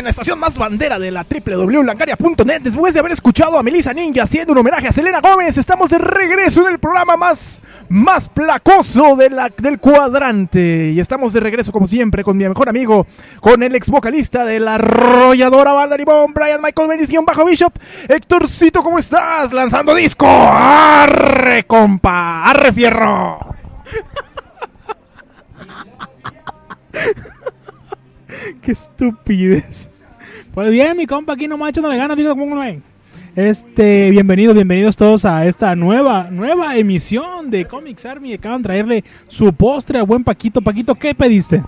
En la estación más bandera de la www.langaria.net. Después de haber escuchado a Melissa Ninja haciendo un homenaje a Selena Gómez, estamos de regreso en el programa más, más placoso de la, del cuadrante. Y estamos de regreso, como siempre, con mi mejor amigo, con el ex vocalista de la arrolladora banda Limón, Brian Michael Bendición Bajo Bishop. Héctorcito, ¿cómo estás? Lanzando disco. ¡Arre, compa! ¡Arre, fierro! Qué estupidez. Pues bien, mi compa, aquí nomás echándole ganas, digo, ¿cómo no ven? Este, bienvenidos, bienvenidos todos a esta nueva, nueva emisión de Comics Army. Acaban de traerle su postre al buen Paquito. Paquito, ¿qué pediste?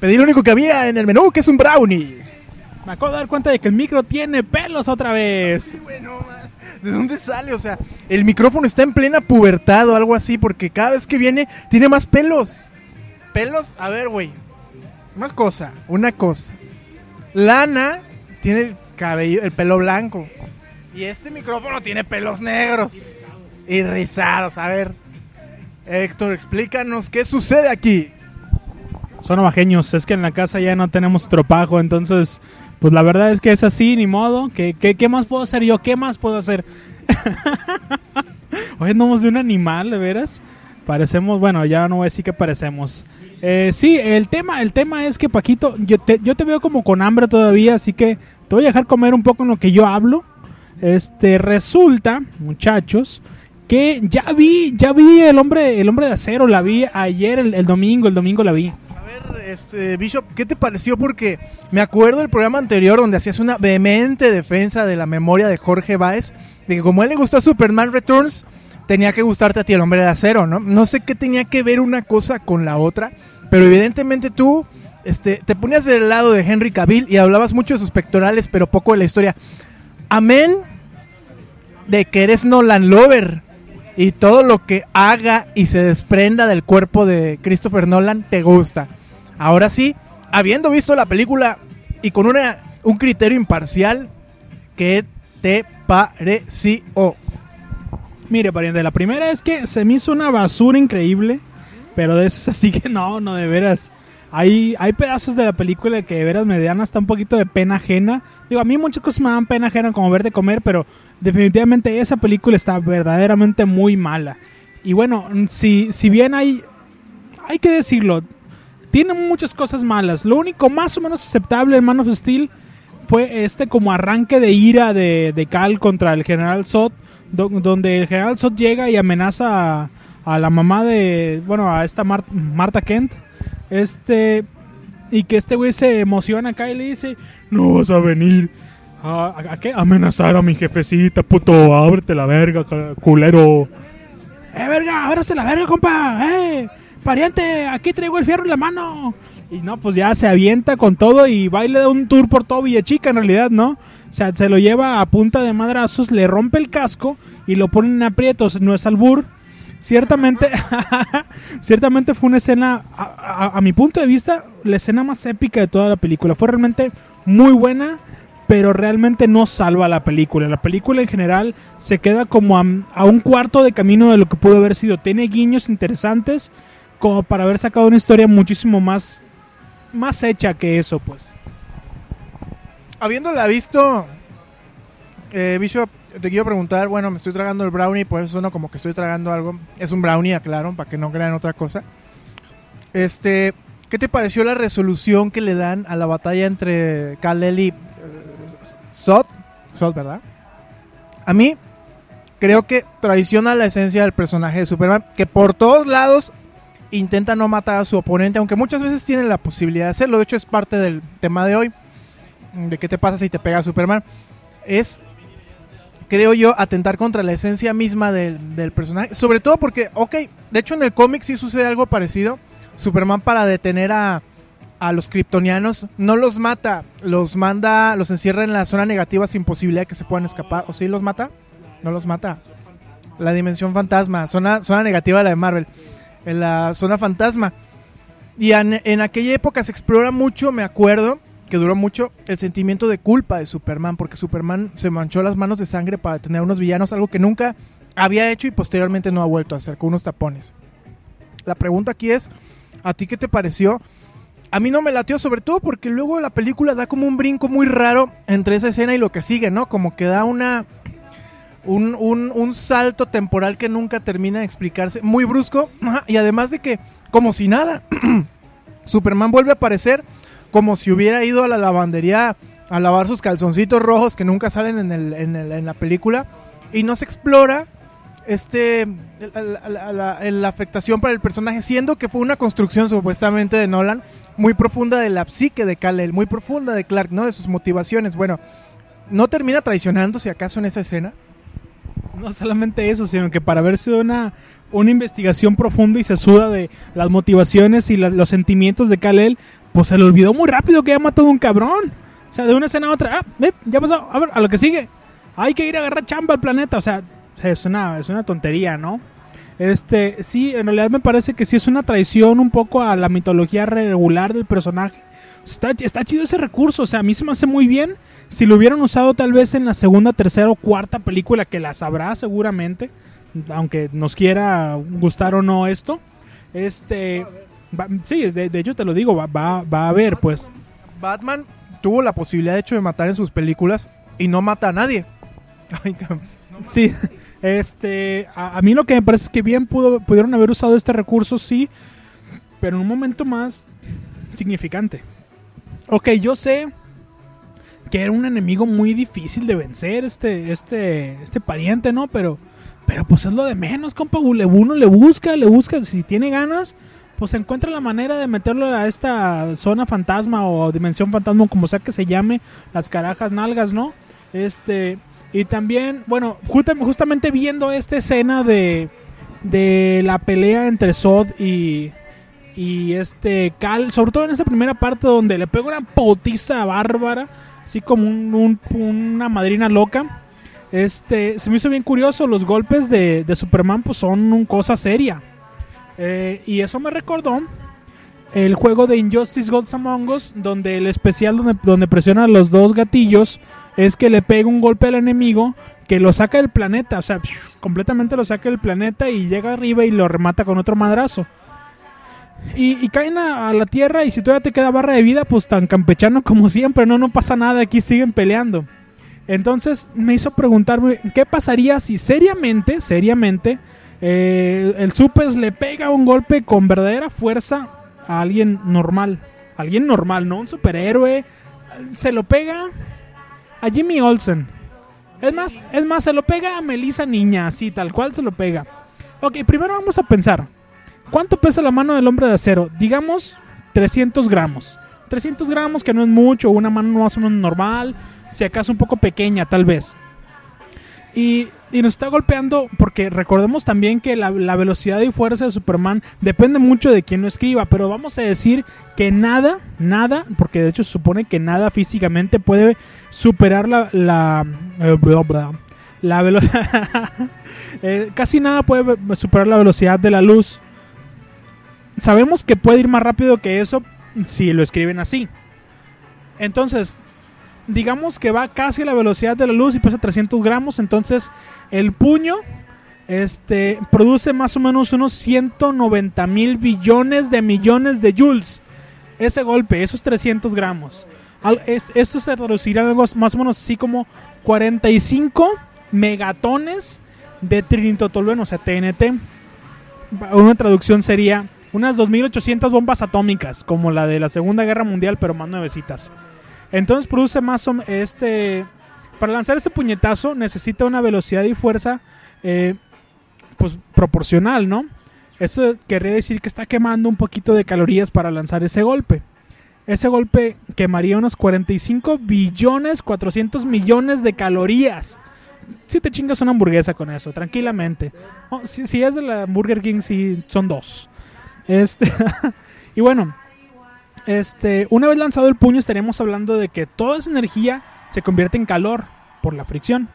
Pedí lo único que había en el menú, que es un brownie. Me acabo de dar cuenta de que el micro tiene pelos otra vez. Sí, bueno, man. ¿De dónde sale? O sea, el micrófono está en plena pubertad o algo así, porque cada vez que viene tiene más pelos. ¿Pelos? A ver, güey. Más cosa, una cosa. Lana tiene el cabello, el pelo blanco. Y este micrófono tiene pelos negros. Y rizados. A ver. Héctor, explícanos qué sucede aquí. Son navajeños, es que en la casa ya no tenemos tropajo, entonces, pues la verdad es que es así, ni modo. ¿Qué, qué, qué más puedo hacer yo? ¿Qué más puedo hacer? Hoy andamos de un animal, de veras. Parecemos, bueno, ya no voy a decir que parecemos. Eh, sí, el tema, el tema es que Paquito, yo te, yo te veo como con hambre todavía, así que te voy a dejar comer un poco en lo que yo hablo. Este, resulta, muchachos, que ya vi, ya vi el hombre, el hombre de acero, la vi ayer, el, el domingo, el domingo la vi. A ver, este, Bishop, ¿qué te pareció? Porque me acuerdo del programa anterior donde hacías una vehemente defensa de la memoria de Jorge Báez, de que como a él le gustó Superman Returns, tenía que gustarte a ti el hombre de acero, ¿no? No sé qué tenía que ver una cosa con la otra, pero evidentemente tú este, te ponías del lado de Henry Cavill y hablabas mucho de sus pectorales, pero poco de la historia. Amén de que eres Nolan Lover y todo lo que haga y se desprenda del cuerpo de Christopher Nolan te gusta. Ahora sí, habiendo visto la película y con una, un criterio imparcial, ¿qué te pareció? Mire, pariente, la primera es que se me hizo una basura increíble, pero de esas así que no, no, de veras. Hay, hay pedazos de la película que de veras me dan hasta un poquito de pena ajena. Digo, a mí muchas cosas me dan pena ajena como ver de comer, pero definitivamente esa película está verdaderamente muy mala. Y bueno, si, si bien hay, hay que decirlo, tiene muchas cosas malas. Lo único más o menos aceptable en Man of Steel fue este como arranque de ira de, de Cal contra el general Zod, do- donde el general Zod llega y amenaza a, a la mamá de, bueno, a esta Mar- Marta Kent. Este, y que este güey se emociona acá y le dice, no vas a venir. ¿A, qué? Amenazar a mi jefecita, puto, ábrete la verga, culero. ¡Eh, verga! ¡Ábrase la verga, compa! ¡Eh! ¡Pariente! Aquí traigo el fierro en la mano. Y no, pues ya se avienta con todo y va y le da un tour por todo Villachica, en realidad, ¿no? O se lo lleva a punta de madrazos, le rompe el casco y lo pone en aprietos. No es albur. Ciertamente, ciertamente fue una escena, a, mi punto de vista, la escena más épica de toda la película. Fue realmente muy buena, pero realmente no salva la película. La película en general se queda como a, a un cuarto de camino de lo que pudo haber sido. Tiene guiños interesantes como para haber sacado una historia muchísimo más, más hecha que eso, pues. Habiéndola visto, eh, Bishop, te quiero preguntar, bueno, me estoy tragando el brownie, por eso suena como que estoy tragando algo. Es un brownie, aclaro, para que no crean otra cosa. Este, ¿qué te pareció la resolución que le dan a la batalla entre Kal-El y eh, Zod? Zod, ¿verdad? A mí, creo que traiciona la esencia del personaje de Superman, que por todos lados intenta no matar a su oponente, aunque muchas veces tiene la posibilidad de hacerlo. De hecho, es parte del tema de hoy de qué te pasa si te pega Superman, es, creo yo, atentar contra la esencia misma del, del personaje. Sobre todo porque, ok, de hecho en el cómic sí sucede algo parecido. Superman para detener a, a los kryptonianos, no los mata, los manda, los encierra en la zona negativa sin posibilidad de que se puedan escapar. ¿O sí los mata? No los mata. La dimensión fantasma, zona, zona negativa la de Marvel, en la zona fantasma. Y en, en aquella época se explora mucho, me acuerdo, que duró mucho, el sentimiento de culpa de Superman, porque Superman se manchó las manos de sangre para tener unos villanos, algo que nunca había hecho y posteriormente no ha vuelto a hacer, con unos tapones. La pregunta aquí es, ¿a ti qué te pareció? A mí no me latió, sobre todo porque luego la película da como un brinco muy raro entre esa escena y lo que sigue, ¿no? Como que da una. Un, un- un salto temporal que nunca termina de explicarse, muy brusco, y además de que, como si nada, Superman vuelve a aparecer como si hubiera ido a la lavandería a lavar sus calzoncitos rojos que nunca salen en, el- en el- en la película, y no se explora este la, la- la- afectación para el personaje, siendo que fue una construcción supuestamente de Nolan muy profunda de la psique de Kal-El, muy profunda de Clark, ¿no? De sus motivaciones. Bueno, ¿no termina traicionándose acaso en esa escena? No solamente eso, sino que para verse una, una investigación profunda y sesuda de las motivaciones y la- los sentimientos de Kal-El, pues se le olvidó muy rápido que había matado a un cabrón. O sea, de una escena a otra, ah, ve, ya pasó, a ver, a lo que sigue. Hay que ir a agarrar chamba al planeta, o sea, es una, es una tontería, ¿no? Este, sí, en realidad me parece que sí es una traición un poco a la mitología regular del personaje. Está, está chido ese recurso, o sea, a mí se me hace muy bien. Si lo hubieran usado tal vez en la segunda, tercera o cuarta película, que las habrá seguramente, aunque nos quiera gustar o no esto, este, va- sí, de, de hecho te lo digo, va, va, va a haber, pues. Batman tuvo la posibilidad de hecho de matar en sus películas y no mata a nadie. Sí, este, a, a mí lo que me parece es que bien pudo, pudieron haber usado este recurso, sí, pero en un momento más significante. Ok, yo sé que era un enemigo muy difícil de vencer, este, este, este pariente, ¿no? Pero, pero pues es lo de menos, compa. Le- Uno le busca, le busca, si tiene ganas, pues encuentra la manera de meterlo a esta zona fantasma o dimensión fantasma, como sea que se llame, las carajas nalgas, ¿no? Este, y también, bueno, justa- justamente viendo esta escena de, de la pelea entre Zod y, y este Cal, sobre todo en esta primera parte donde le pega una potiza bárbara, así como un- un- una madrina loca. Este, se me hizo bien curioso, los golpes de, de Superman pues son una cosa seria. Eh, y eso me recordó el juego de Injustice Gods Among Us, donde el especial donde, donde los dos gatillos es que le pega un golpe al enemigo que lo saca del planeta, o sea, completamente lo saca del planeta y llega arriba y lo remata con otro madrazo. Y, y caen a, a la tierra y si todavía te queda barra de vida, pues tan campechano como siempre, no, no pasa nada, aquí siguen peleando. Entonces me hizo preguntarme qué pasaría si seriamente, seriamente, eh, el Supes le pega un golpe con verdadera fuerza a alguien normal. Alguien normal, no un superhéroe. Se lo pega a Jimmy Olsen. Es más, es más, se lo pega a Melissa Niña, así, tal cual se lo pega. Ok, primero vamos a pensar. ¿Cuánto pesa la mano del hombre de acero? Digamos 300 gramos. 300 gramos que no es mucho, una mano más o menos normal, si acaso un poco pequeña tal vez. Y, y nos está golpeando porque recordemos también que la, velocidad y fuerza de Superman depende mucho de quien lo escriba, pero vamos a decir que nada, nada, porque de hecho se supone que nada físicamente puede superar la... la eh, la velo- Eh, casi nada puede superar la velocidad de la luz. Sabemos que puede ir más rápido que eso si lo escriben así. Entonces, digamos que va casi a la velocidad de la luz y pesa 300 gramos, entonces el puño este, produce más o menos unos 190 mil billones de millones de joules. Ese golpe, esos 300 gramos. Al- es- esto se traducirá algo más o menos así como 45 megatones de trinitotolueno, o sea, TNT. Una traducción sería unas 2800 bombas atómicas, como la de la Segunda Guerra Mundial, pero más nuevecitas. Entonces produce más o este para lanzar ese puñetazo necesita una velocidad y fuerza eh, pues proporcional, ¿no? Eso querría decir que está quemando un poquito de calorías para lanzar ese golpe. Ese golpe quemaría unos 45 billones 400 millones de calorías. Si te chingas una hamburguesa con eso, tranquilamente. Oh, si, si es de la Burger King, sí, son dos. Este, y bueno, este, una vez lanzado el puño estaríamos hablando de que toda esa energía se convierte en calor por la fricción.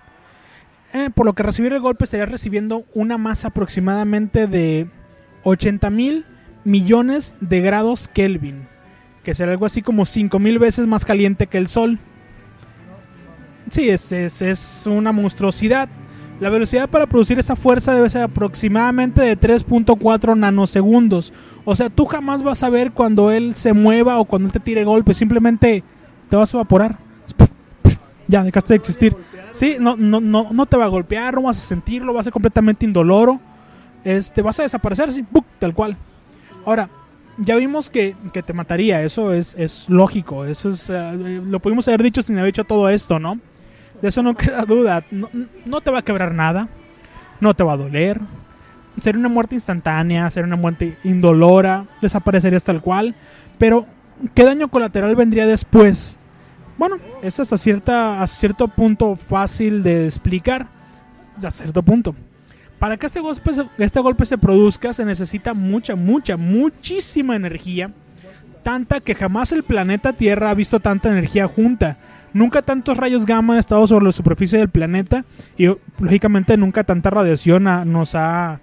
Eh, por lo que recibir el golpe estaría recibiendo una masa aproximadamente de 80 mil millones de grados Kelvin, que será algo así como 5 mil veces más caliente que el Sol. Sí, es, es, es una monstruosidad. La velocidad para producir esa fuerza debe ser aproximadamente de 3.4 nanosegundos. O sea, tú jamás vas a ver cuando él se mueva o cuando él te tire golpe. Simplemente te vas a evaporar. Ya, dejaste de existir. Sí, no, no, no, no te va a golpear, no vas a sentirlo, va a ser completamente indoloro. Este, vas a desaparecer así, tal cual. Ahora, ya vimos que, que te mataría, eso es, es lógico, eso es, eh, lo pudimos haber dicho sin haber hecho todo esto, ¿no? De eso no queda duda. No, no te va a quebrar nada. No te va a doler. Sería una muerte instantánea, sería una muerte indolora, desaparecerías tal cual. Pero, ¿qué daño colateral vendría después? Bueno, es a, cierta, a cierto punto fácil de explicar. A cierto punto. Para que este golpe, este golpe se produzca se necesita mucha, mucha, muchísima energía. Tanta que jamás el planeta Tierra ha visto tanta energía junta. Nunca tantos rayos gamma han estado sobre la superficie del planeta y lógicamente nunca tanta radiación nos ha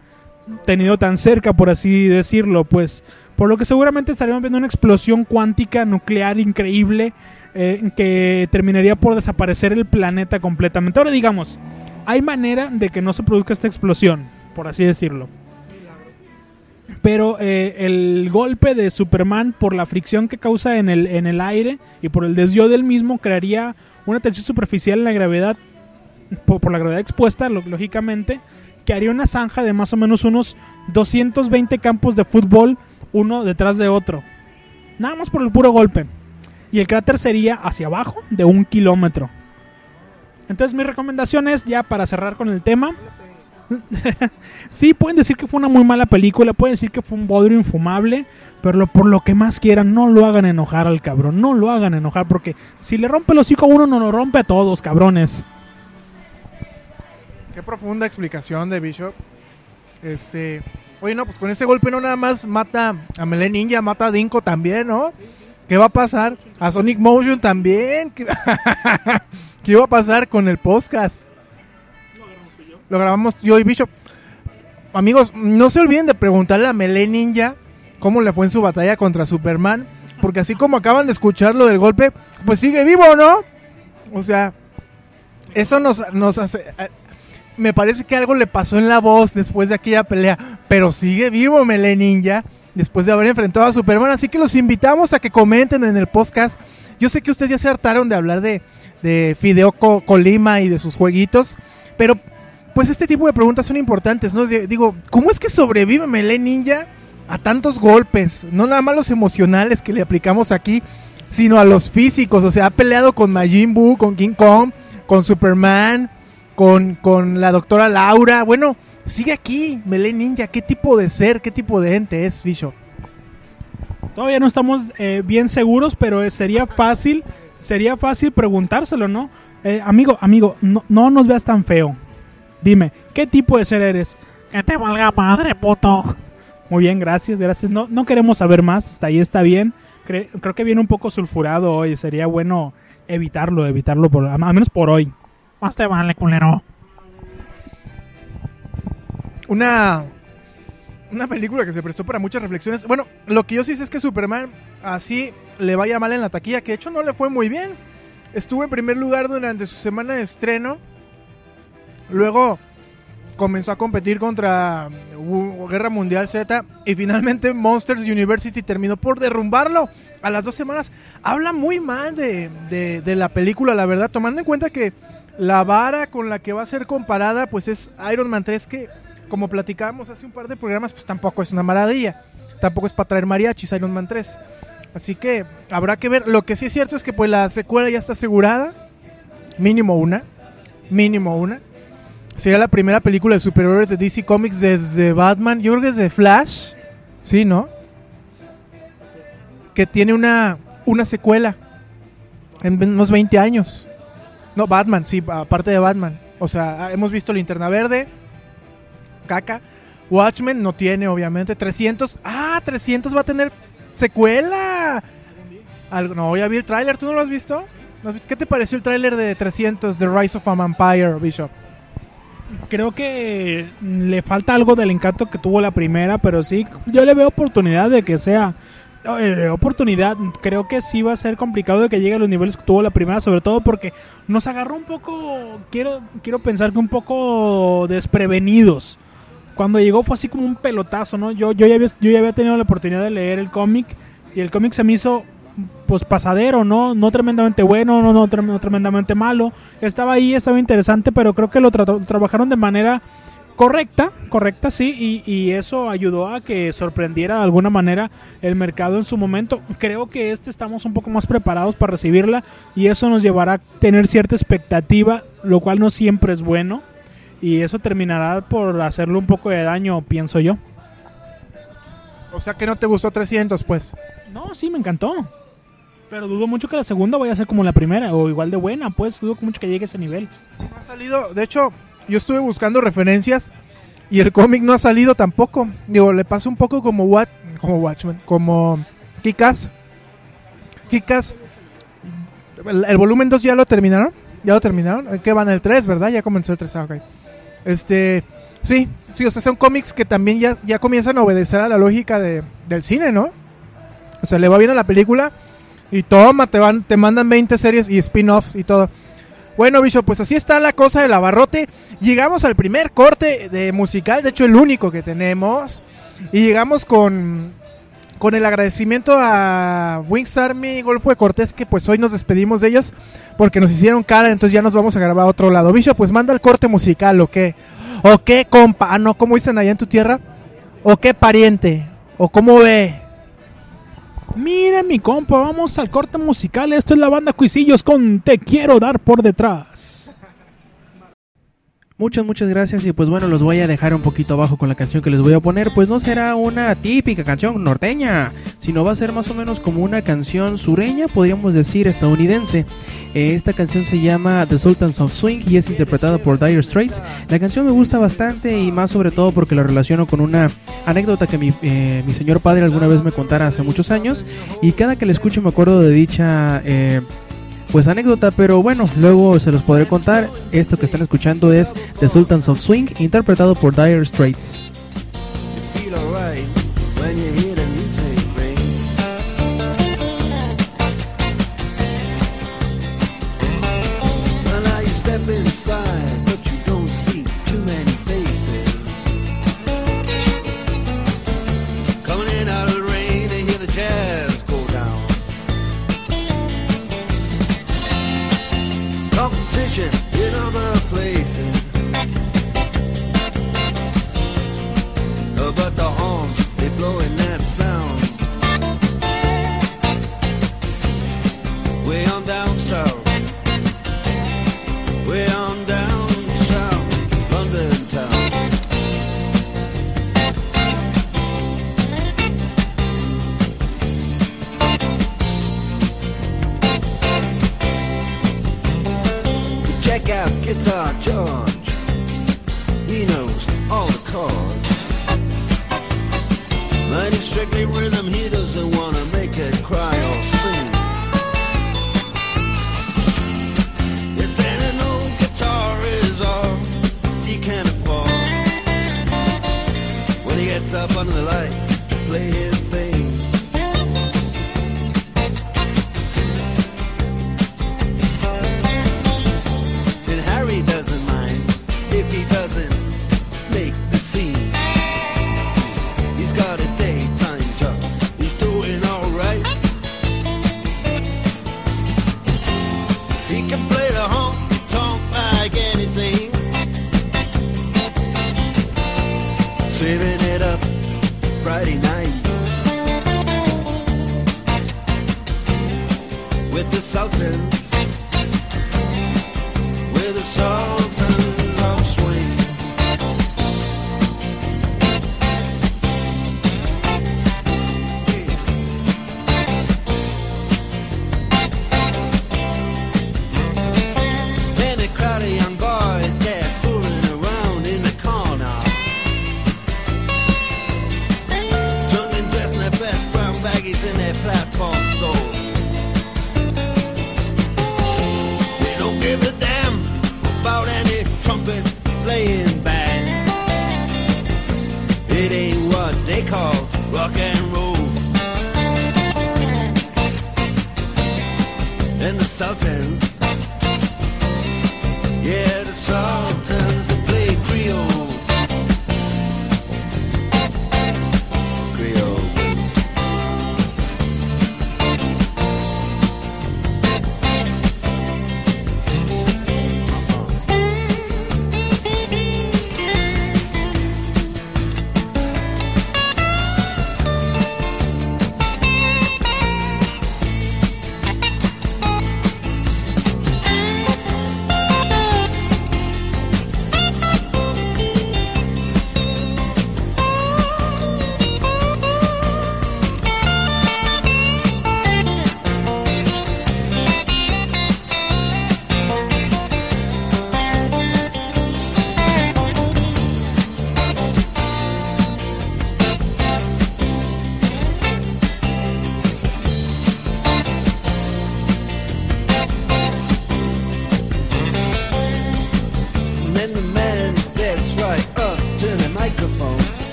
tenido tan cerca, por así decirlo, pues por lo que seguramente estaríamos viendo una explosión cuántica nuclear increíble eh, que terminaría por desaparecer el planeta completamente. Ahora digamos, hay manera de que no se produzca esta explosión, por así decirlo. Pero eh, el golpe de Superman por la fricción que causa en el, en el aire y por el desvío del mismo crearía una tensión superficial en la gravedad, por, por la gravedad expuesta, lo- lógicamente, que haría una zanja de más o menos unos 220 campos de fútbol, uno detrás de otro. Nada más por el puro golpe. Y el cráter sería hacia abajo de un kilómetro. Entonces mi recomendación es, ya para cerrar con el tema, sí, pueden decir que fue una muy mala película, pueden decir que fue un bodrio infumable, pero por lo que más quieran, no lo hagan enojar al cabrón, no lo hagan enojar, porque si le rompe el hocico a uno, no lo rompe a todos, cabrones. Qué profunda explicación de Bishop. Este. Oye, no, pues con ese golpe no nada más mata a Melee Ninja, mata a Dinko también, ¿no? ¿Qué va a pasar? A Sonic Motion también. ¿Qué, ¿Qué iba a pasar con el podcast? Lo grabamos yo y Bishop. Amigos, no se olviden de preguntarle a Melee Ninja cómo le fue en su batalla contra Superman. Porque así como acaban de escuchar lo del golpe, pues sigue vivo, ¿no? O sea, eso nos, nos hace. eh, Me parece que algo le pasó en la voz después de aquella pelea. Pero sigue vivo Melee Ninja. Después de haber enfrentado a Superman. Así que los invitamos a que comenten en el podcast. Yo sé que ustedes ya se hartaron de hablar de, de Fideo Co- Colima y de sus jueguitos. Pero pues este tipo de preguntas son importantes, ¿no? Digo, ¿cómo es que sobrevive Melee Ninja a tantos golpes? No nada más los emocionales que le aplicamos aquí, sino a los físicos. O sea, ha peleado con Majin Buu, con King Kong, con Superman, con, con la doctora Laura. Bueno, sigue aquí, Melee Ninja. ¿Qué tipo de ser, qué tipo de ente es, Bishop? Todavía no estamos eh, bien seguros, pero eh, sería fácil, sería fácil preguntárselo, ¿no? Eh, amigo, amigo, no, no nos veas tan feo. Dime, ¿qué tipo de ser eres? Que te valga madre, puto. Muy bien, gracias, gracias. No, no queremos saber más, hasta ahí está bien. Cre- creo que viene un poco sulfurado hoy, sería bueno evitarlo, evitarlo, por, al menos por hoy. Más te vale, culero. una una película que se prestó para muchas reflexiones. Bueno, lo que yo sí sé es que Superman así le vaya mal en la taquilla, que de hecho no le fue muy bien. Estuvo en primer lugar durante su semana de estreno. Luego comenzó a competir contra Guerra Mundial Z y finalmente Monsters University terminó por derrumbarlo a las dos semanas. Habla muy mal de, de- de la película, la verdad, tomando en cuenta que la vara con la que va a ser comparada pues es Iron Man 3 que como platicábamos hace un par de programas pues tampoco es una maravilla. Tampoco es para traer mariachis Iron Man 3. Así que habrá que ver. Lo que sí es cierto es que pues la secuela ya está asegurada. Mínimo una. Mínimo una. Sería la primera película de superhéroes de DC Comics desde Batman. Yo creo que desde Flash. Sí, ¿no? Que tiene una, una secuela. En unos 20 años. No, Batman, sí, aparte de Batman. O sea, hemos visto Linterna Verde. Caca. Watchmen no tiene, obviamente. 300. Ah, 300 va a tener secuela. Algo, no, ya vi el tráiler, ¿tú no lo has visto? ¿No has visto? ¿Qué te pareció el tráiler de 300, The Rise of a Vampire, Bishop? Creo que le falta algo del encanto que tuvo la primera, pero sí, yo le veo oportunidad de que sea eh, oportunidad. Creo que sí va a ser complicado de que llegue a los niveles que tuvo la primera, sobre todo porque nos agarró un poco, quiero, quiero pensar que un poco desprevenidos. Cuando llegó fue así como un pelotazo, ¿no? Yo, yo, ya, había, yo ya había tenido la oportunidad de leer el cómic y el cómic se me hizo pues pasadero, ¿no? No tremendamente bueno, no, no, trem- no tremendamente malo. Estaba ahí, estaba interesante, pero creo que lo tra- trabajaron de manera correcta, correcta, sí, y, y eso ayudó a que sorprendiera de alguna manera el mercado en su momento. Creo que este estamos un poco más preparados para recibirla y eso nos llevará a tener cierta expectativa, lo cual no siempre es bueno. Y eso terminará por hacerle un poco de daño, pienso yo. O sea que no te gustó 300, pues. No, sí, me encantó. Pero dudo mucho que la segunda vaya a ser como la primera, o igual de buena, pues dudo mucho que llegue a ese nivel. No ha salido, de hecho, yo estuve buscando referencias y el cómic no ha salido tampoco. Digo, le pasa un poco como Wat, como Watchmen, como Kikas. Kikas, el, el volumen 2 ya lo terminaron. Ya lo terminaron. ¿En ¿Qué van el 3, verdad? Ya comenzó el 3, ah, ok. Este, sí, sí, o sea, son cómics que también ya, ya comienzan a obedecer a la lógica de, del cine, ¿no? O sea, le va bien a la película y toma, te, van, te mandan 20 series y spin-offs y todo. Bueno, bicho, pues así está la cosa del abarrote. Llegamos al primer corte de musical, de hecho el único que tenemos. Y llegamos con, con el agradecimiento a Wings Army Golfo de Cortés, que pues hoy nos despedimos de ellos porque nos hicieron cara, entonces ya nos vamos a grabar a otro lado. Bicho, pues manda el corte musical, ¿o qué? ¿O qué, compa? Ah, no, ¿cómo dicen allá en tu tierra? ¿O qué pariente? ¿O cómo ve? Mira mi compa, vamos al corte musical. Esto es la banda Cuisillos con Te quiero dar por detrás. Muchas, muchas gracias y pues bueno, los voy a dejar un poquito abajo con la canción que les voy a poner, pues no será una típica canción norteña, sino va a ser más o menos como una canción sureña, podríamos decir estadounidense. Eh, esta canción se llama The Sultans of Swing y es interpretada por Dire Straits. La canción me gusta bastante y más sobre todo porque la relaciono con una anécdota que mi, eh, mi señor padre alguna vez me contara hace muchos años y cada que la escucho me acuerdo de dicha... eh, pues anécdota, pero bueno, luego se los podré contar. Esto que están escuchando es The Sultans of Swing, interpretado por Dire Straits. He can play the honky tonk like anything. Saving it up Friday night. With the Sultans.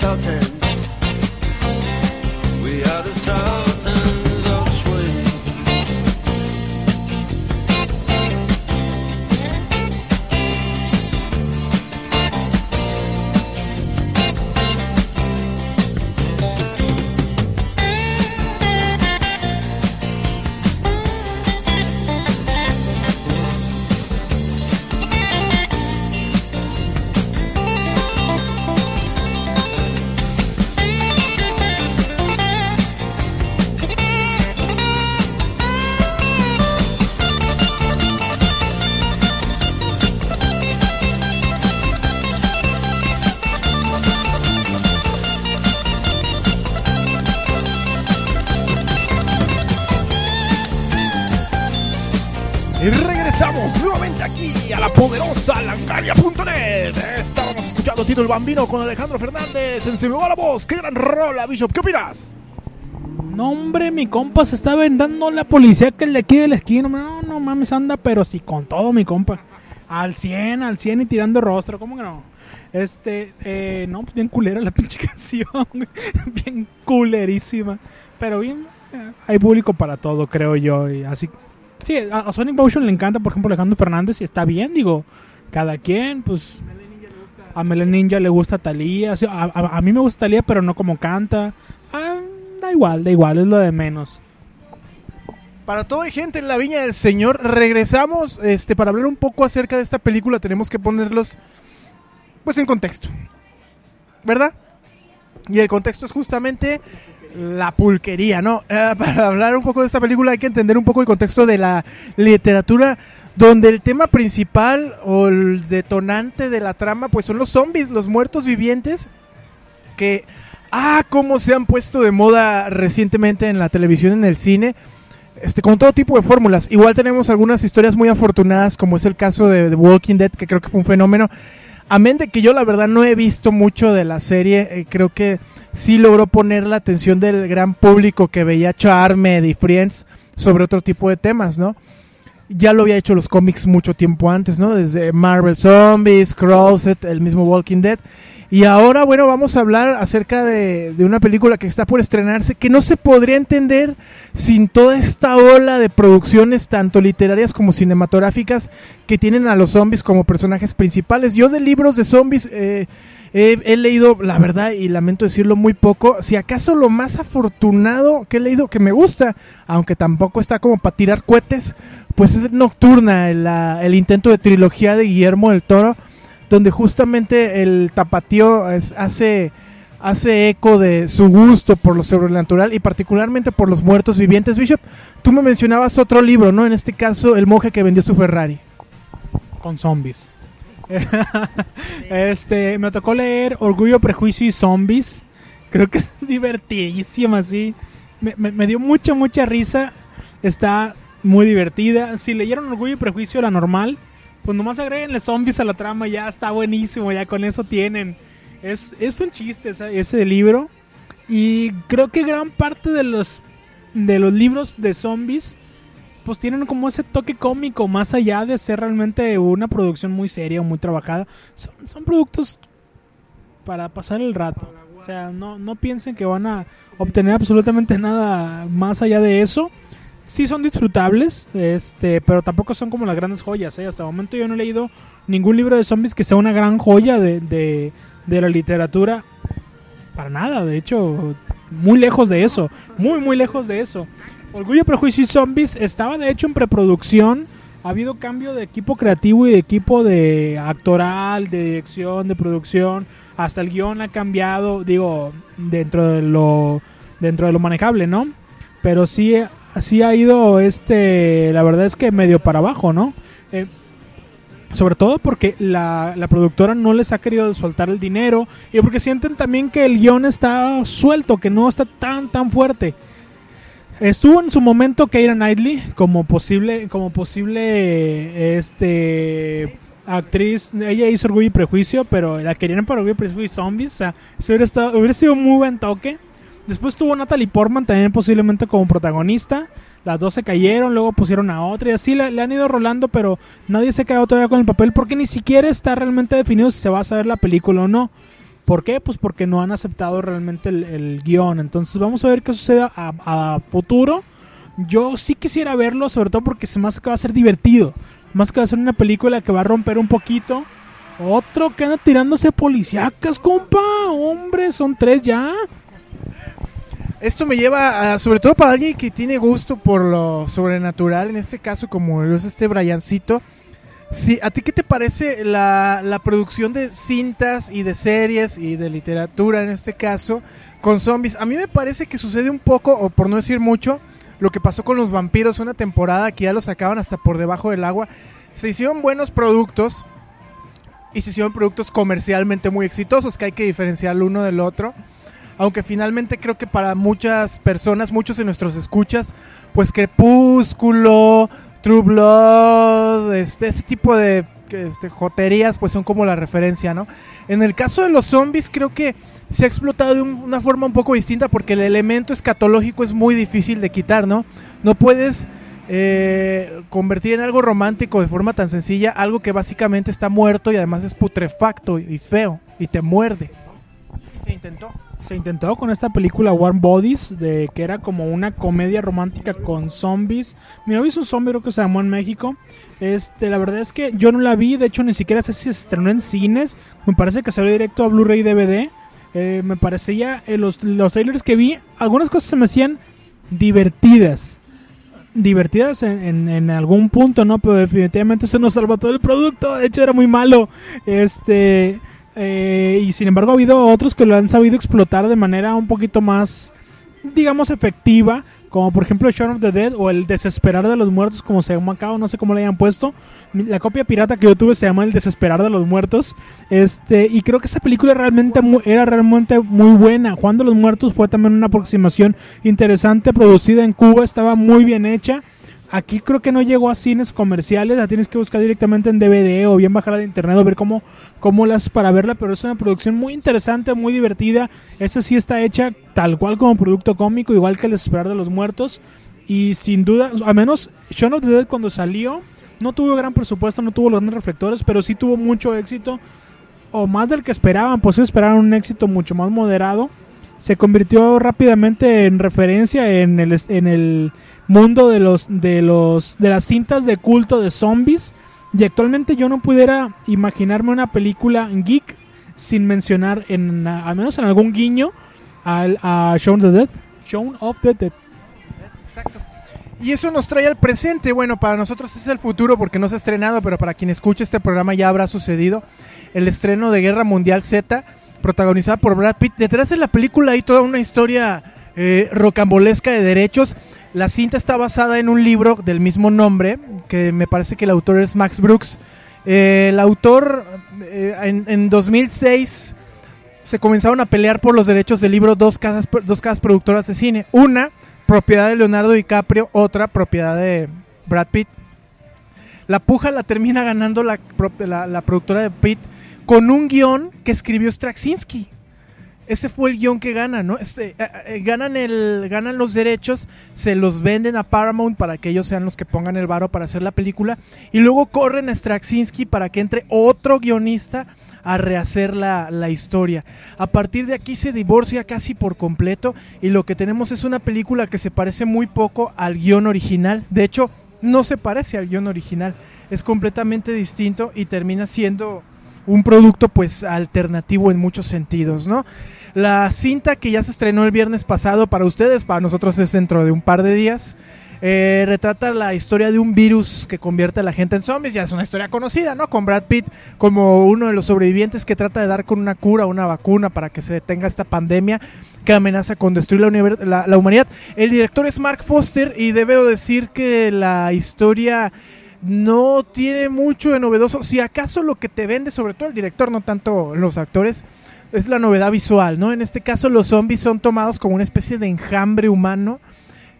The el Bambino con Alejandro Fernández. En Se va la voz. ¡Qué gran rola, Bishop! ¿Qué opinas? No, hombre, mi compa se está vendando la policía que el de aquí de la esquina. No, no mames, anda, pero sí con todo, mi compa. Al 100, al 100 y tirando rostro, ¿cómo que no? Este, eh, no, pues bien culera la pinche canción. bien culerísima. Pero bien, eh, hay público para todo, creo yo. Así, sí, a, a Sonic Motion le encanta, por ejemplo, Alejandro Fernández y está bien, digo. Cada quien, pues. A Melen Ninja le gusta Talía. a, a- mí me gusta Talía, pero no como canta. Ah, da igual, da igual, es lo de menos. Para todo hay gente en la Viña del Señor. Regresamos este, para hablar un poco acerca de esta película. Tenemos que ponerlos pues en contexto. ¿Verdad? Y el contexto es justamente la pulquería, ¿no? Eh, para hablar un poco de esta película hay que entender un poco el contexto de la literatura donde el tema principal o el detonante de la trama pues son los zombies, los muertos vivientes que ah, cómo se han puesto de moda recientemente en la televisión, en el cine, este, con todo tipo de fórmulas. Igual tenemos algunas historias muy afortunadas, como es el caso de The Walking Dead, que creo que fue un fenómeno. Amén de que yo la verdad no he visto mucho de la serie, eh, creo que sí logró poner la atención del gran público que veía Charmed y Friends sobre otro tipo de temas, ¿no? Ya lo había hecho los cómics mucho tiempo antes, ¿no? Desde Marvel Zombies, Crosset, el mismo Walking Dead. Y ahora, bueno, vamos a hablar acerca de, una película que está por estrenarse, que no se podría entender sin toda esta ola de producciones, tanto literarias como cinematográficas, que tienen a los zombies como personajes principales. Yo de libros de zombies eh, he, leído, la verdad, y lamento decirlo muy poco, si acaso lo más afortunado que he leído que me gusta, aunque tampoco está como para tirar cohetes, pues es Nocturna, el intento de trilogía de Guillermo del Toro donde justamente el tapatío es- hace, hace eco de su gusto por lo sobrenatural y particularmente por los muertos vivientes. Bishop, tú me mencionabas otro libro, ¿no? En este caso, El monje que vendió su Ferrari. con zombies. este, me tocó leer Orgullo, Prejuicio y Zombies. Creo que es divertidísima, sí. Me, me- me dio mucha, mucha risa. Está muy divertida. Si leyeron Orgullo y Prejuicio, la normal, pues nomás agreguenle zombies a la trama. Ya está buenísimo, ya con eso tienen. Es, es un chiste esa- ese libro. Y creo que gran parte de los, de los libros de zombies pues tienen como ese toque cómico, más allá de ser realmente una producción muy seria o muy trabajada. Son, son productos para pasar el rato. O sea, no, no piensen que van a obtener absolutamente nada más allá de eso. Sí son disfrutables, este, pero tampoco son como las grandes joyas. ¿eh? Hasta el momento yo no he leído ningún libro de zombies que sea una gran joya de, de, de la literatura. Para nada, de hecho, muy lejos de eso. Muy, muy lejos de eso. Orgullo, Prejuicio y Zombies estaba de hecho en preproducción. Ha habido cambio de equipo creativo y de equipo de actoral, de dirección, de producción. Hasta el guion ha cambiado, digo, dentro de lo dentro de lo manejable, ¿no? Pero sí, sí ha ido, este, la verdad es que medio para abajo, ¿no? Eh, sobre todo porque la, la productora no les ha querido soltar el dinero y porque sienten también que el guion está suelto, que no está tan, tan fuerte. Estuvo en su momento Keira Knightley como posible, como posible este actriz. Ella hizo Orgullo y Prejuicio, pero la querían para Orgullo y Prejuicio y Zombies. O sea, eso hubiera, estado- hubiera sido muy buen toque. Después tuvo Natalie Portman también posiblemente como protagonista. Las dos se cayeron, luego pusieron a otra y así le, le han ido rolando, pero nadie se ha quedado todavía con el papel porque ni siquiera está realmente definido si se va a saber la película o no. ¿Por qué? Pues porque no han aceptado realmente el, el guion. Entonces vamos a ver qué sucede a, futuro. Yo sí quisiera verlo, sobre todo porque se me hace que va a ser divertido. Más que va a ser una película que va a romper un poquito. Otro que anda tirándose policíacas, compa. Hombre, son tres ya. Esto me lleva, a, sobre todo para alguien que tiene gusto por lo sobrenatural, en este caso como es este Briancito. Sí, ¿A ti qué te parece la, la producción de cintas y de series y de literatura en este caso con zombies? A mí me parece que sucede un poco, o por no decir mucho, lo que pasó con los vampiros una temporada que ya los sacaban hasta por debajo del agua. Se hicieron buenos productos y se hicieron productos comercialmente muy exitosos que hay que diferenciar el uno del otro. Aunque finalmente creo que para muchas personas, muchos de nuestros escuchas, pues Crepúsculo, True Blood, este, ese tipo de este, joterías, pues son como la referencia, ¿no? En el caso de los zombies, creo que se ha explotado de un- una forma un poco distinta porque el elemento escatológico es muy difícil de quitar, ¿no? No puedes eh, convertir en algo romántico de forma tan sencilla algo que básicamente está muerto y además es putrefacto y feo y te muerde. Y se intentó. Se intentó con esta película Warm Bodies, de que era como una comedia romántica con zombies. Mi novio es un zombie, creo que se llamó en México. Este, la verdad es que yo no la vi, de hecho ni siquiera sé si se estrenó en cines. Me parece que salió directo a Blu-ray DVD. Eh, me parecía, eh, los, los trailers que vi, algunas cosas se me hacían divertidas. Divertidas en, en- en algún punto, ¿no? Pero definitivamente eso no salva todo el producto. De hecho, era muy malo. Este. Eh, y sin embargo, ha habido otros que lo han sabido explotar de manera un poquito más, digamos, efectiva. Como por ejemplo Shaun of the Dead o El Desesperar de los Muertos, como se llama acá, o no sé cómo le hayan puesto. La copia pirata que yo tuve se llama El Desesperar de los Muertos. Este, y creo que esa película realmente era realmente muy buena. Juan de los Muertos fue también una aproximación interesante, producida en Cuba, estaba muy bien hecha. Aquí creo que no llegó a cines comerciales, la tienes que buscar directamente en DVD o bien bajarla de internet o ver cómo, cómo las para verla, pero es una producción muy interesante, muy divertida. Esta sí está hecha tal cual como producto cómico, igual que El Esperar de los Muertos. Y sin duda, al menos Shaun of the Dead cuando salió, no tuvo gran presupuesto, no tuvo los grandes reflectores, pero sí tuvo mucho éxito, o más del que esperaban, pues esperaban un éxito mucho más moderado. Se convirtió rápidamente en referencia en el, en el mundo de los de los de las cintas de culto de zombies y actualmente yo no pudiera imaginarme una película geek sin mencionar en al menos en algún guiño al, a Shaun of the Dead Shaun of the Dead Exacto. Y eso nos trae al presente. Bueno, para nosotros es el futuro porque no se ha estrenado, pero para quien escuche este programa ya habrá sucedido el estreno de Guerra Mundial Z, protagonizada por Brad Pitt. Detrás de la película hay toda una historia eh, rocambolesca de derechos. La cinta está basada en un libro del mismo nombre, que me parece que el autor es Max Brooks. Eh, el autor eh, en, en 2006 se comenzaron a pelear por los derechos del libro dos casas, dos casas productoras de cine. Una, propiedad de Leonardo DiCaprio, otra, propiedad de Brad Pitt. La puja la termina ganando la, la productora de Pitt con un guion que escribió Straczynski. Ese fue el guion que gana, ¿no? Este, eh, eh, ganan, el, ganan los derechos, se los venden a Paramount para que ellos sean los que pongan el varo para hacer la película. Y luego corren a Straczynski para que entre otro guionista a rehacer la, la historia. A partir de aquí se divorcia casi por completo y lo que tenemos es una película que se parece muy poco al guion original. De hecho, no se parece al guion original. Es completamente distinto y termina siendo un producto pues alternativo en muchos sentidos, ¿no? La cinta que ya se estrenó el viernes pasado para ustedes, para nosotros es dentro de un par de días. eh, retrata la historia de un virus que convierte a la gente en zombies. Ya es una historia conocida, ¿no? Con Brad Pitt como uno de los sobrevivientes que trata de dar con una cura, una vacuna para que se detenga esta pandemia que amenaza con destruir la, la humanidad. El director es Mark Foster y debo decir que la historia no tiene mucho de novedoso. Si acaso lo que te vende, sobre todo el director, no tanto los actores, es la novedad visual, ¿no? En este caso los zombies son tomados como una especie de enjambre humano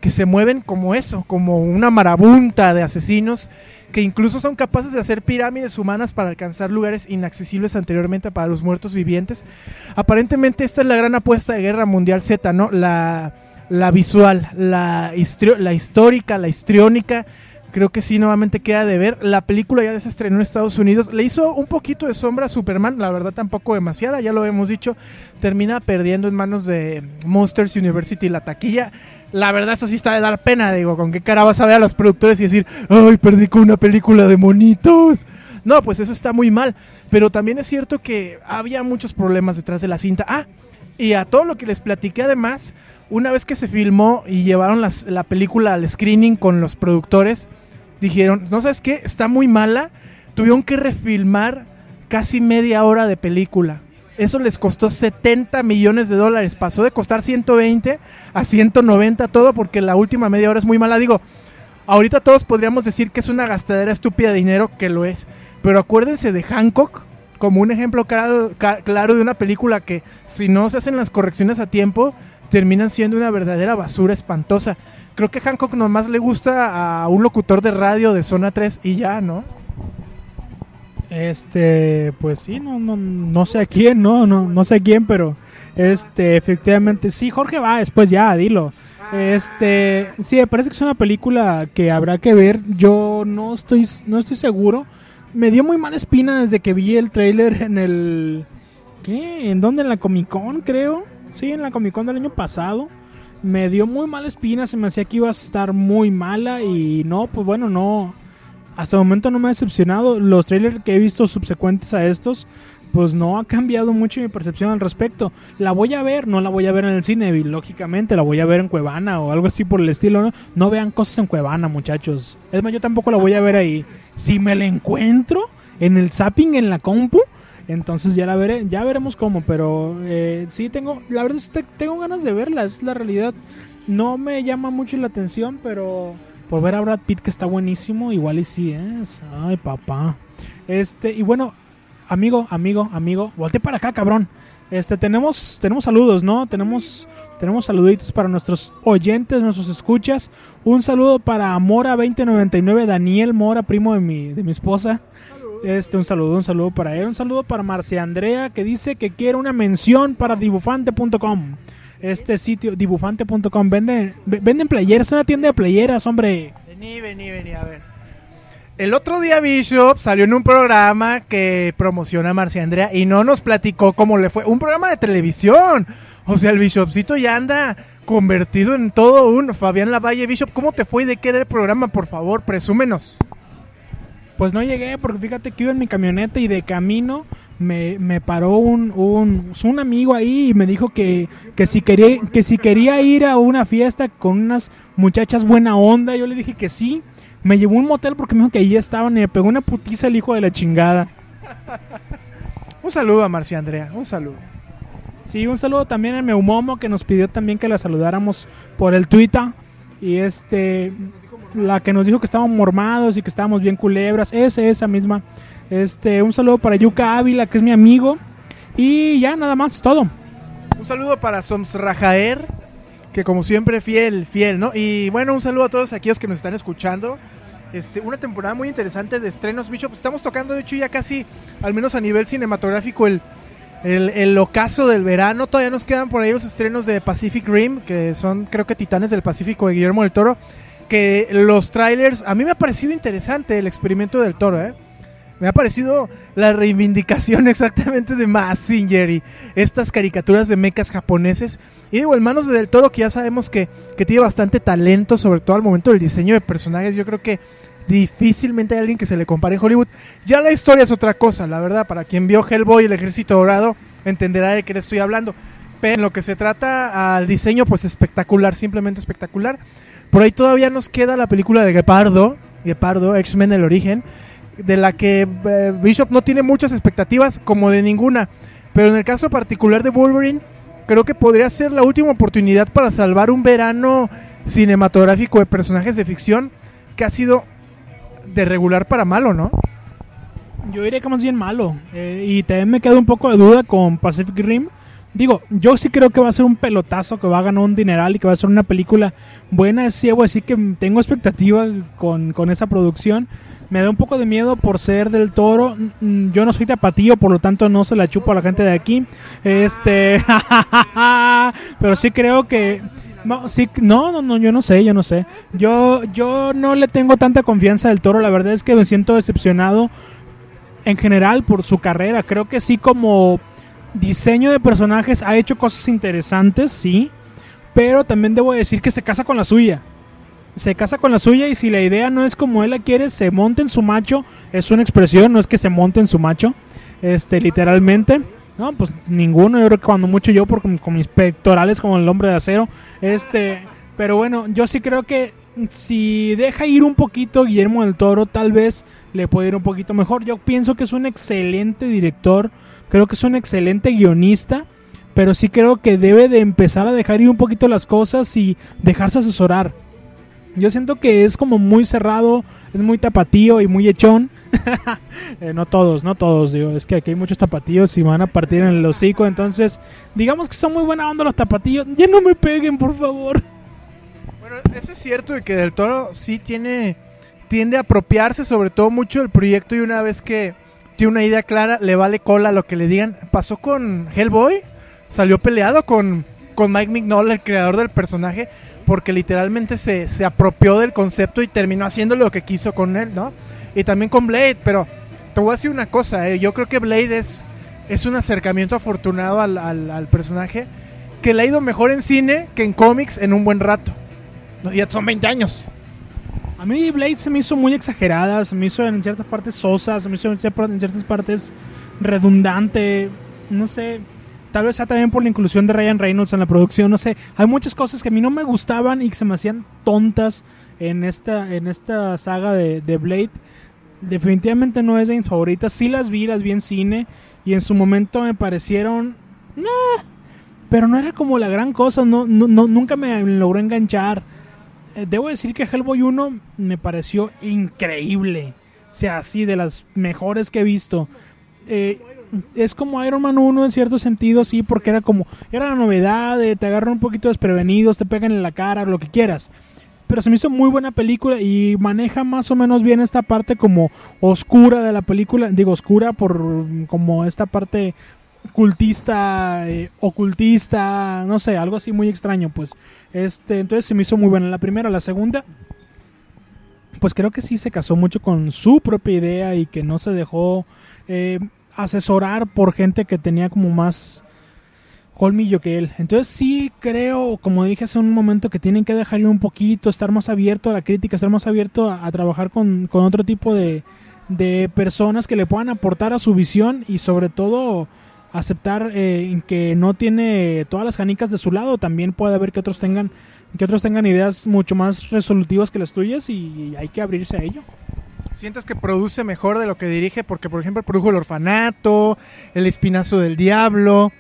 que se mueven como eso, como una marabunta de asesinos que incluso son capaces de hacer pirámides humanas para alcanzar lugares inaccesibles anteriormente para los muertos vivientes. Aparentemente esta es la gran apuesta de Guerra Mundial Z, ¿no? La, la visual, la, la histórica, la histriónica, Creo que sí, nuevamente queda de ver. La película ya se estrenó en Estados Unidos. Le hizo un poquito de sombra a Superman, la verdad tampoco demasiada, ya lo hemos dicho. Termina perdiendo en manos de Monsters University la taquilla. La verdad, eso sí está de dar pena, digo, con qué cara vas a ver a los productores y decir, ay, perdí con una película de monitos. No, pues eso está muy mal. Pero también es cierto que había muchos problemas detrás de la cinta. Ah, y a todo lo que les platiqué además, una vez que se filmó y llevaron la película al screening con los productores, dijeron, no sabes qué, está muy mala, tuvieron que refilmar casi media hora de película. Eso les costó 70 millones de dólares, pasó de costar 120 a 190 todo porque la última media hora es muy mala. Digo, ahorita todos podríamos decir que es una gastadera estúpida de dinero, que lo es, pero acuérdense de Hancock como un ejemplo claro, claro de una película que si no se hacen las correcciones a tiempo, terminan siendo una verdadera basura espantosa. Creo que Hancock nomás le gusta a un locutor de radio de Zona 3 y ya, ¿no? Este, pues sí, no, no, no sé a quién, no, no, no sé a quién, pero este, efectivamente, sí, Jorge va después ya, dilo. Este, sí, me parece que es una película que habrá que ver. Yo no estoy, no estoy seguro. Me dio muy mala espina desde que vi el tráiler en el, ¿qué? ¿En dónde? En la Comic Con, creo. Sí, en la Comic Con del año pasado. Me dio muy mala espina, se me hacía que iba a estar muy mala y no, pues bueno, no. Hasta el momento no me ha decepcionado. Los trailers que he visto subsecuentes a estos, pues no ha cambiado mucho mi percepción al respecto. La voy a ver, no la voy a ver en el cine, lógicamente la voy a ver en Cuevana o algo así por el estilo, ¿no? No vean cosas en Cuevana, muchachos. Es más, yo tampoco la voy a ver ahí. Si me la encuentro en el zapping en la compu, entonces ya la veré, ya veremos cómo, pero eh, sí tengo, la verdad es que tengo ganas de verla, es la realidad. No me llama mucho la atención, pero por ver a Brad Pitt que está buenísimo, igual y sí es. Ay, papá. Este, y bueno, amigo, amigo, amigo, volte para acá, cabrón. Este, tenemos, tenemos saludos, ¿no? Tenemos, tenemos saluditos para nuestros oyentes, nuestros escuchas. Un saludo para Mora2099, Daniel Mora, primo de mi, de mi esposa. Este, un saludo, un saludo para él. Un saludo para Marcia Andrea, que dice que quiere una mención para dibufante.com. Este sitio, dibufante.com, vende, venden playeras, es una tienda de playeras, hombre. Vení, vení, vení, a ver. El otro día Bishop salió en un programa que promociona a Marcia Andrea y no nos platicó cómo le fue. Un programa de televisión. O sea, el Bishopcito ya anda convertido en todo un Fabián Lavalle. Bishop, ¿cómo te fue y de qué era el programa? Por favor, presúmenos. Pues no llegué porque fíjate que iba en mi camioneta y de camino me, me paró un, un, un amigo ahí y me dijo que, que, si quería, que si quería ir a una fiesta con unas muchachas buena onda. Yo le dije que sí. Me llevó a un motel porque me dijo que ahí estaban y me pegó una putiza el hijo de la chingada. Un saludo a Marcia Andrea, un saludo. Sí, un saludo también a Meumomo que nos pidió también que la saludáramos por el Twitter. Y este, la que nos dijo que estábamos mormados y que estábamos bien culebras, esa, esa misma. Este, un saludo para Yuka Ávila, que es mi amigo. Y ya, nada más, es todo. Un saludo para Soms Rajaer, que como siempre fiel, fiel, ¿no? Y bueno, un saludo a todos aquellos que nos están escuchando. Este, una temporada muy interesante de estrenos, Bishop. Estamos tocando, de hecho, ya casi, al menos a nivel cinematográfico, el, el, el ocaso del verano. Todavía nos quedan por ahí los estrenos de Pacific Rim, que son, creo que Titanes del Pacífico de Guillermo del Toro. Que los trailers, a mí me ha parecido interesante el experimento del Toro, ¿eh? Me ha parecido la reivindicación exactamente de Massinger y estas caricaturas de mechas japoneses. Y digo, en manos de Del Toro, que ya sabemos que, que tiene bastante talento, sobre todo al momento del diseño de personajes. Yo creo que difícilmente hay alguien que se le compare en Hollywood. Ya la historia es otra cosa, la verdad. Para quien vio Hellboy y el Ejército Dorado, entenderá de qué le estoy hablando. Pero en lo que se trata al diseño, pues espectacular, simplemente espectacular. Por ahí todavía nos queda la película de Gepardo, Gepardo, X-Men el origen, de la que eh, Bishop no tiene muchas expectativas, como de ninguna. Pero en el caso particular de Wolverine, creo que podría ser la última oportunidad para salvar un verano cinematográfico de personajes de ficción que ha sido de regular para malo, ¿no? Yo diría que más bien malo. Eh, y también me queda un poco de duda con Pacific Rim. Digo, yo sí creo que va a ser un pelotazo, que va a ganar un dineral y que va a ser una película buena. Sí, voy a decir que tengo expectativa con, con esa producción. Me da un poco de miedo por ser del toro. Mm, Yo no soy tapatío, por lo tanto no se la chupo a la gente de aquí. Este. Pero sí creo que. No, no, no, no, yo no sé, yo no sé. Yo, yo no le tengo tanta confianza del toro. La verdad es que me siento decepcionado en general por su carrera. Creo que sí, como diseño de personajes, ha hecho cosas interesantes, sí. Pero también debo decir que se casa con la suya. Se casa con la suya y si la idea no es como él la quiere, se monta en su macho. Es una expresión, no es que se monte en su macho. Este, literalmente. No, pues ninguno. Yo creo que cuando mucho yo, por, con, con mis pectorales como el hombre de acero. Este, pero bueno, yo sí creo que si deja ir un poquito Guillermo del Toro, tal vez le puede ir un poquito mejor. Yo pienso que es un excelente director, creo que es un excelente guionista, pero sí creo que debe de empezar a dejar ir un poquito las cosas y dejarse asesorar. Yo siento que es como muy cerrado, es muy tapatío y muy echón. Eh, no todos, no todos, digo, es que aquí hay muchos tapatíos y van a partir en el hocico, entonces digamos que son muy buena onda los tapatíos. Ya no me peguen, por favor. Bueno, eso es cierto de que Del Toro sí tiene tiende a apropiarse sobre todo mucho del proyecto y una vez que tiene una idea clara le vale cola lo que le digan. Pasó con Hellboy, salió peleado con, con Mike Mignola, el creador del personaje, porque literalmente se, se apropió del concepto y terminó haciendo lo que quiso con él, ¿no? Y también con Blade, pero te voy a decir una cosa, ¿eh? yo creo que Blade es, es un acercamiento afortunado al, al- personaje que le ha ido mejor en cine que en cómics en un buen rato. Ya son 20 años. A mí Blade se me hizo muy exagerada, se me hizo en ciertas partes sosa, se me hizo en cier- en ciertas partes redundante, no sé, tal vez sea también por la inclusión de Ryan Reynolds en la producción, no sé, hay muchas cosas que a mí no me gustaban y que se me hacían tontas en esta, en esta saga de, de Blade. Definitivamente no es de mis favoritas, sí las vi, las vi en cine y en su momento me parecieron... "Meh", pero no era como la gran cosa, no, no, no- nunca me logró enganchar. Eh, debo decir que Hellboy 1 me pareció increíble. O sea, así de las mejores que he visto. Eh, es como Iron Man 1 en cierto sentido, sí, porque era como, era la novedad, de te agarran un poquito desprevenidos, te pegan en la cara, lo que quieras. Pero se me hizo muy buena película y maneja más o menos bien esta parte como oscura de la película. Digo oscura por como esta parte cultista, eh, ocultista, no sé, algo así muy extraño, pues. Este, entonces se me hizo muy buena la primera, la segunda, pues creo que sí se casó mucho con su propia idea y que no se dejó eh, asesorar por gente que tenía como más colmillo que él. Entonces sí creo, como dije hace un momento, que tienen que dejar un poquito, estar más abierto a la crítica, estar más abierto a, a trabajar con, con otro tipo de, de personas que le puedan aportar a su visión y sobre todo aceptar eh, que no tiene todas las canicas de su lado, también puede haber que otros tengan que otros tengan ideas mucho más resolutivas que las tuyas y hay que abrirse a ello. ¿Sientes que produce mejor de lo que dirige? Porque, por ejemplo, produjo El Orfanato, El Espinazo del Diablo.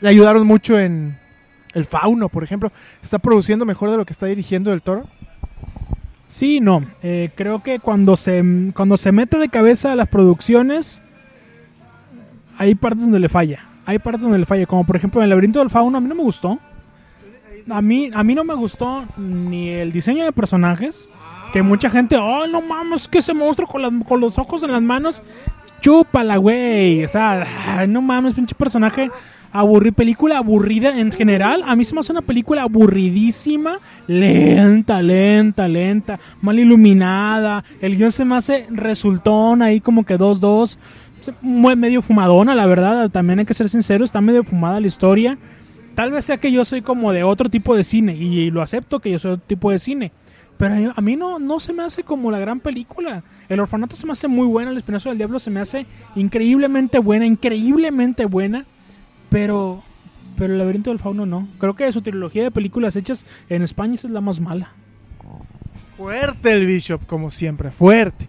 Le ayudaron mucho en El Fauno, por ejemplo. ¿Está produciendo mejor de lo que está dirigiendo Del Toro? Sí, no. Eh, creo que cuando se, cuando se mete de cabeza a las producciones, hay partes donde le falla. Hay partes donde le falla. Como por ejemplo en el laberinto del fauno, a mí no me gustó. A mí, a mí no me gustó ni el diseño de personajes. Que mucha gente, oh, no mames, que ese monstruo con, las- con los ojos en las manos. Chúpala, güey. O sea, no mames, pinche personaje. Aburri película aburrida en general. A mí se me hace una película aburridísima. Lenta, lenta, lenta. Mal iluminada. El guion se me hace resultón ahí como que 2-2. Se- muy- Medio fumadona, la verdad. También hay que ser sincero. Está medio fumada la historia. Tal vez sea que yo soy como de otro tipo de cine. Y lo acepto que yo soy otro tipo de cine. Pero a mí no, no se me hace como la gran película. El orfanato se me hace muy buena. El espinazo del diablo se me hace increíblemente buena. Increíblemente buena. Pero, pero el laberinto del fauno no. Creo que su trilogía de películas hechas en España es la más mala. Fuerte el Bishop, como siempre, fuerte.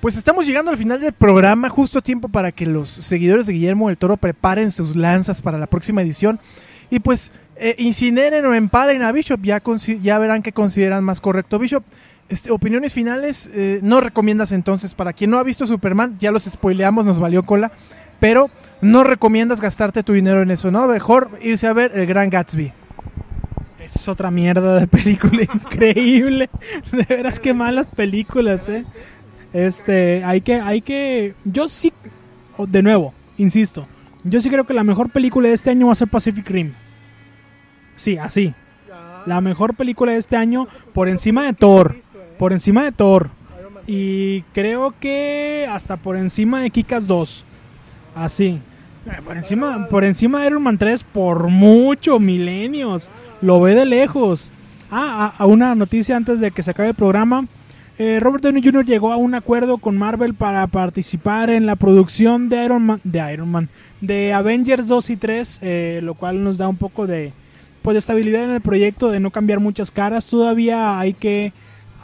Pues estamos llegando al final del programa, justo a tiempo para que los seguidores de Guillermo del Toro preparen sus lanzas para la próxima edición. Y pues eh, incineren o empalen a Bishop, ya, ya verán qué consideran más correcto Bishop. Este, opiniones finales, eh, no recomiendas entonces, para quien no ha visto Superman, ya los spoileamos, nos valió cola, pero no recomiendas gastarte tu dinero en eso, ¿no? Mejor irse a ver El Gran Gatsby. Es otra mierda de película increíble. De veras que malas películas, eh. Este, hay que, hay que. Yo sí, de nuevo, insisto. Yo sí creo que la mejor película de este año va a ser Pacific Rim. Sí, así. La mejor película de este año por encima de Thor. Por encima de Thor. Y creo que hasta por encima de Kikas 2. Así. Eh, Por encima, por encima de Iron Man 3 por mucho, milenios. Lo ve de lejos. Ah, a, a una noticia antes de que se acabe el programa. Eh, Robert Downey Jr. llegó a un acuerdo con Marvel para participar en la producción de Iron Man, de Iron Man, de Avengers 2 y 3, eh, lo cual nos da un poco de, pues, de estabilidad en el proyecto, de no cambiar muchas caras. Todavía hay que,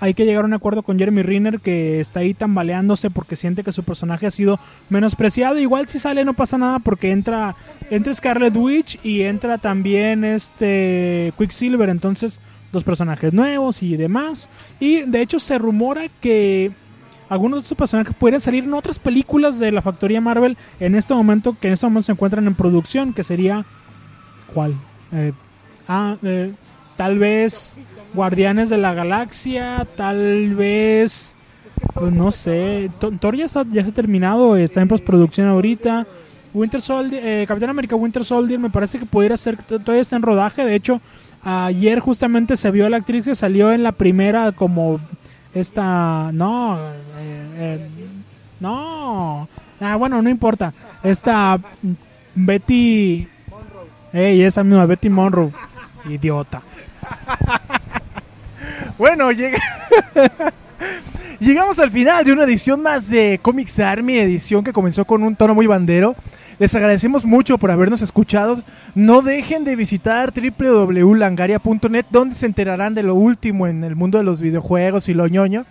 hay que llegar a un acuerdo con Jeremy Renner que está ahí tambaleándose porque siente que su personaje ha sido menospreciado. Igual si sale no pasa nada porque entra, entra Scarlet Witch y entra también este Quicksilver, entonces dos personajes nuevos y demás. Y de hecho se rumora que algunos de estos personajes podrían salir en otras películas de la factoría Marvel en este momento, que en este momento se encuentran en producción, que sería... ¿Cuál? Eh, ah, eh, tal vez Guardianes de la Galaxia, tal vez... Pues no sé, Thor ya, está, ya ha terminado, está en postproducción ahorita. Winter Soldier, eh, Capitán América Winter Soldier me parece que pudiera ser, todavía está en rodaje, de hecho ayer justamente se vio la actriz que salió en la primera como esta, no, eh, eh, no, ah, bueno, no importa, esta Betty, ey, esa misma Betty Monroe, idiota. Bueno, llega... llegamos al final de una edición más de Comics Army, edición que comenzó con un tono muy bandero. Les agradecemos mucho por habernos escuchado. No dejen de visitar www.langaria.net donde se enterarán de lo último en el mundo de los videojuegos y lo ñoño.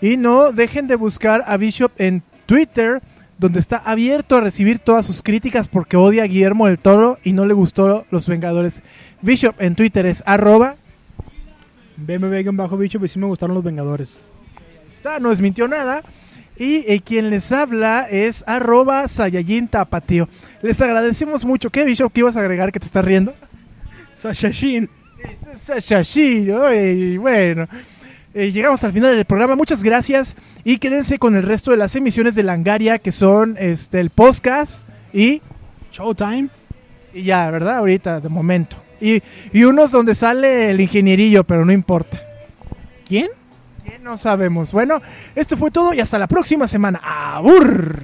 Y no dejen de buscar a Bishop en Twitter, donde está abierto a recibir todas sus críticas porque odia a Guillermo del Toro y no le gustó Los Vengadores. Bishop en Twitter es arroba bicho, pues sí me gustaron los Vengadores. está, no desmintió nada. Y eh, quien les habla es arroba Saiyajin Tapateo. Les agradecemos mucho. ¿Qué, Bishop? ¿Qué ibas a agregar que te estás riendo? Sasha Shin. Sayashi, y bueno. eh, llegamos al final del programa. Muchas gracias. Y quédense con el resto de las emisiones de Langaria, que son este, el podcast y, Showtime. y ya, ¿verdad? Ahorita, de momento. Y, y unos donde sale el ingenierillo, pero no importa. ¿Quién? No sabemos. Bueno, esto fue todo y hasta la próxima semana. ¡Abur!